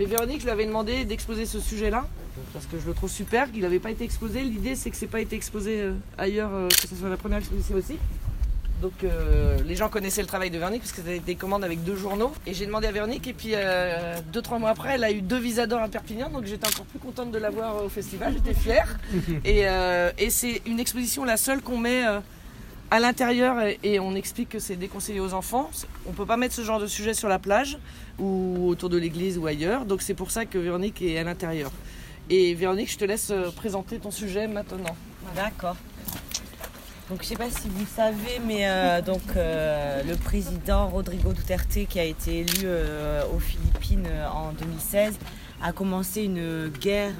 Mais Véronique, je lui avais demandé d'exposer ce sujet-là, parce que je le trouve super, qu'il n'avait pas été exposé. L'idée, c'est que c'est pas été exposé euh, ailleurs, euh, que ce soit la première exposition aussi. Donc euh, les gens connaissaient le travail de Véronique parce que c'était des commandes avec deux journaux. Et j'ai demandé à Véronique et puis deux trois mois après, elle a eu deux visas d'or à Perpignan, donc j'étais encore plus contente de la voir au festival. J'étais fière. et et c'est une exposition la seule qu'on met à l'intérieur et, on explique que c'est déconseillé aux enfants. On peut pas mettre ce genre de sujet sur la plage ou autour de l'église ou ailleurs. Donc c'est pour ça que Véronique est à l'intérieur. Et Véronique, je te laisse euh, présenter ton sujet maintenant. D'accord. Donc je sais pas si vous savez, mais euh, donc euh, le président Rodrigo Duterte, qui a été élu aux Philippines en 2016, a commencé une guerre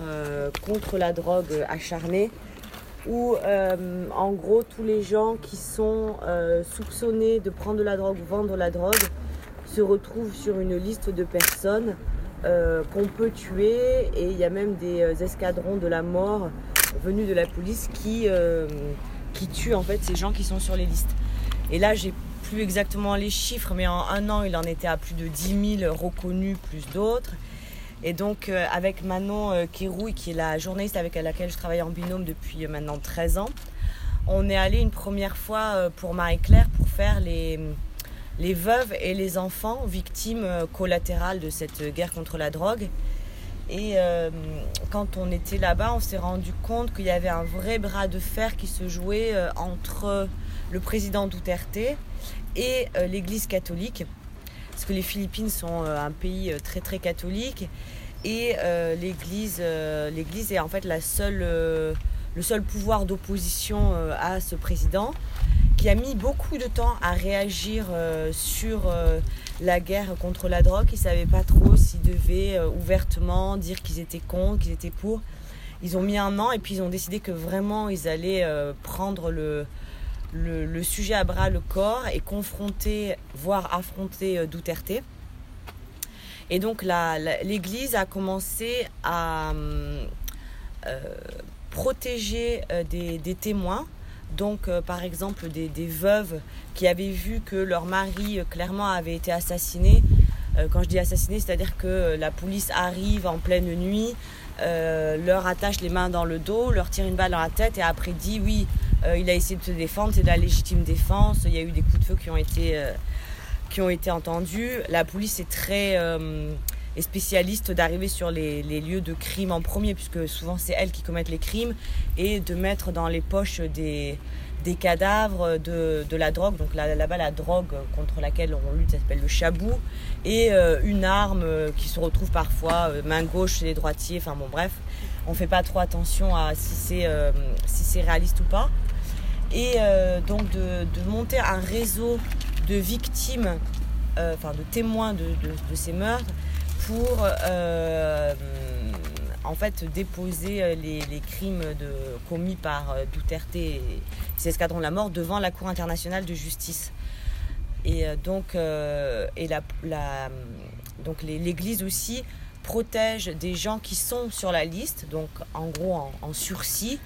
contre la drogue acharnée, où euh, en gros tous les gens qui sont euh, soupçonnés de prendre de la drogue ou vendre la drogue se retrouvent sur une liste de personnes euh, qu'on peut tuer, et il y a même des escadrons de la mort venus de la police qui qui tue en fait ces gens qui sont sur les listes. Et là, j'ai plus exactement les chiffres, mais en un an, il en était à plus de 10 000 reconnus, plus d'autres. Et donc, euh, avec Manon euh, Kérouille, qui est la journaliste avec laquelle je travaille en binôme depuis euh, maintenant 13 ans, on est allé une première fois euh, pour Marie-Claire pour faire les, les veuves et les enfants victimes collatérales de cette guerre contre la drogue. Et quand on était là-bas, on s'est rendu compte qu'il y avait un vrai bras de fer qui se jouait entre le président Duterte et l'Église catholique. Parce que les Philippines sont euh, un pays euh, très très catholique et euh, l'Église, l'Église est en fait la seule, le seul pouvoir d'opposition à ce président qui a mis beaucoup de temps à réagir sur la guerre contre la drogue. Ils savaient pas trop s'ils devaient ouvertement dire qu'ils étaient contre, qu'ils étaient pour. Ils ont mis un an et puis ils ont décidé que vraiment ils allaient prendre le, le, sujet à bras le corps et confronter, voire affronter euh, Duterte. Et donc l'Église a commencé à euh, protéger euh, des, témoins. Donc, par exemple, des, veuves qui avaient vu que leur mari clairement avait été assassiné. Quand je dis assassiné, c'est-à-dire que la police arrive en pleine nuit, leur attache les mains dans le dos, leur tire une balle dans la tête et après dit oui, euh, il a essayé de se défendre, c'est de la légitime défense. Il y a eu des coups de feu qui ont été, euh, qui ont été entendus. La police est très euh, est spécialiste d'arriver sur les, lieux de crime en premier, puisque souvent c'est elles qui commettent les crimes, et de mettre dans les poches des, des cadavres de, de la drogue. Donc là- là-bas, la drogue contre laquelle on lutte s'appelle le chabou, et une arme qui se retrouve parfois main gauche chez les droitiers. Enfin bon, bref, on fait pas trop attention à si c'est si c'est réaliste ou pas. Et euh, donc de, de monter un réseau de victimes, euh, enfin de témoins de, de- ces meurtres, pour euh, en fait déposer les, les crimes commis par Duterte et ses escadrons de la mort devant la Cour internationale de justice. Et donc, et la, donc l'Église aussi protège des gens qui sont sur la liste, donc en gros en sursis,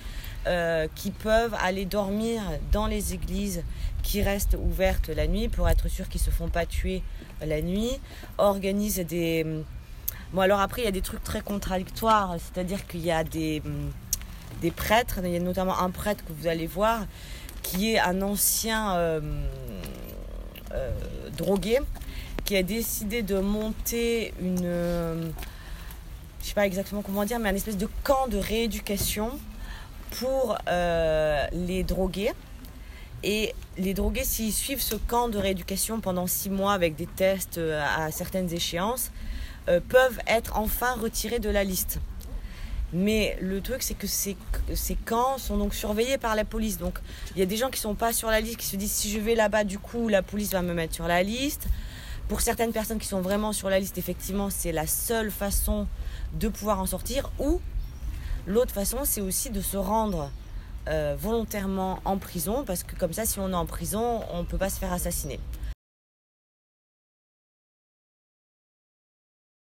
euh, qui peuvent aller dormir dans les églises qui restent ouvertes la nuit pour être sûr qu'ils se font pas tuer la nuit, organise des... Bon alors après il y a des trucs très contradictoires, c'est-à-dire qu'il y a des, des prêtres, il y a notamment un prêtre que vous allez voir qui est un ancien euh, euh, drogué qui a décidé de monter une... je sais pas exactement comment dire, mais un espèce de camp de rééducation pour euh, les drogués. Et les drogués, s'ils suivent ce camp de rééducation pendant six mois avec des tests euh, à certaines échéances, euh, peuvent être enfin retirés de la liste. Mais le truc, c'est que ces, ces camps sont donc surveillés par la police. Donc, il y a des gens qui sont pas sur la liste, qui se disent si je vais là-bas, du coup, la police va me mettre sur la liste. Pour certaines personnes qui sont vraiment sur la liste, effectivement, c'est la seule façon de pouvoir en sortir. Ou l'autre façon, c'est aussi de se rendre euh, volontairement en prison, parce que comme ça, si on est en prison, on ne peut pas se faire assassiner.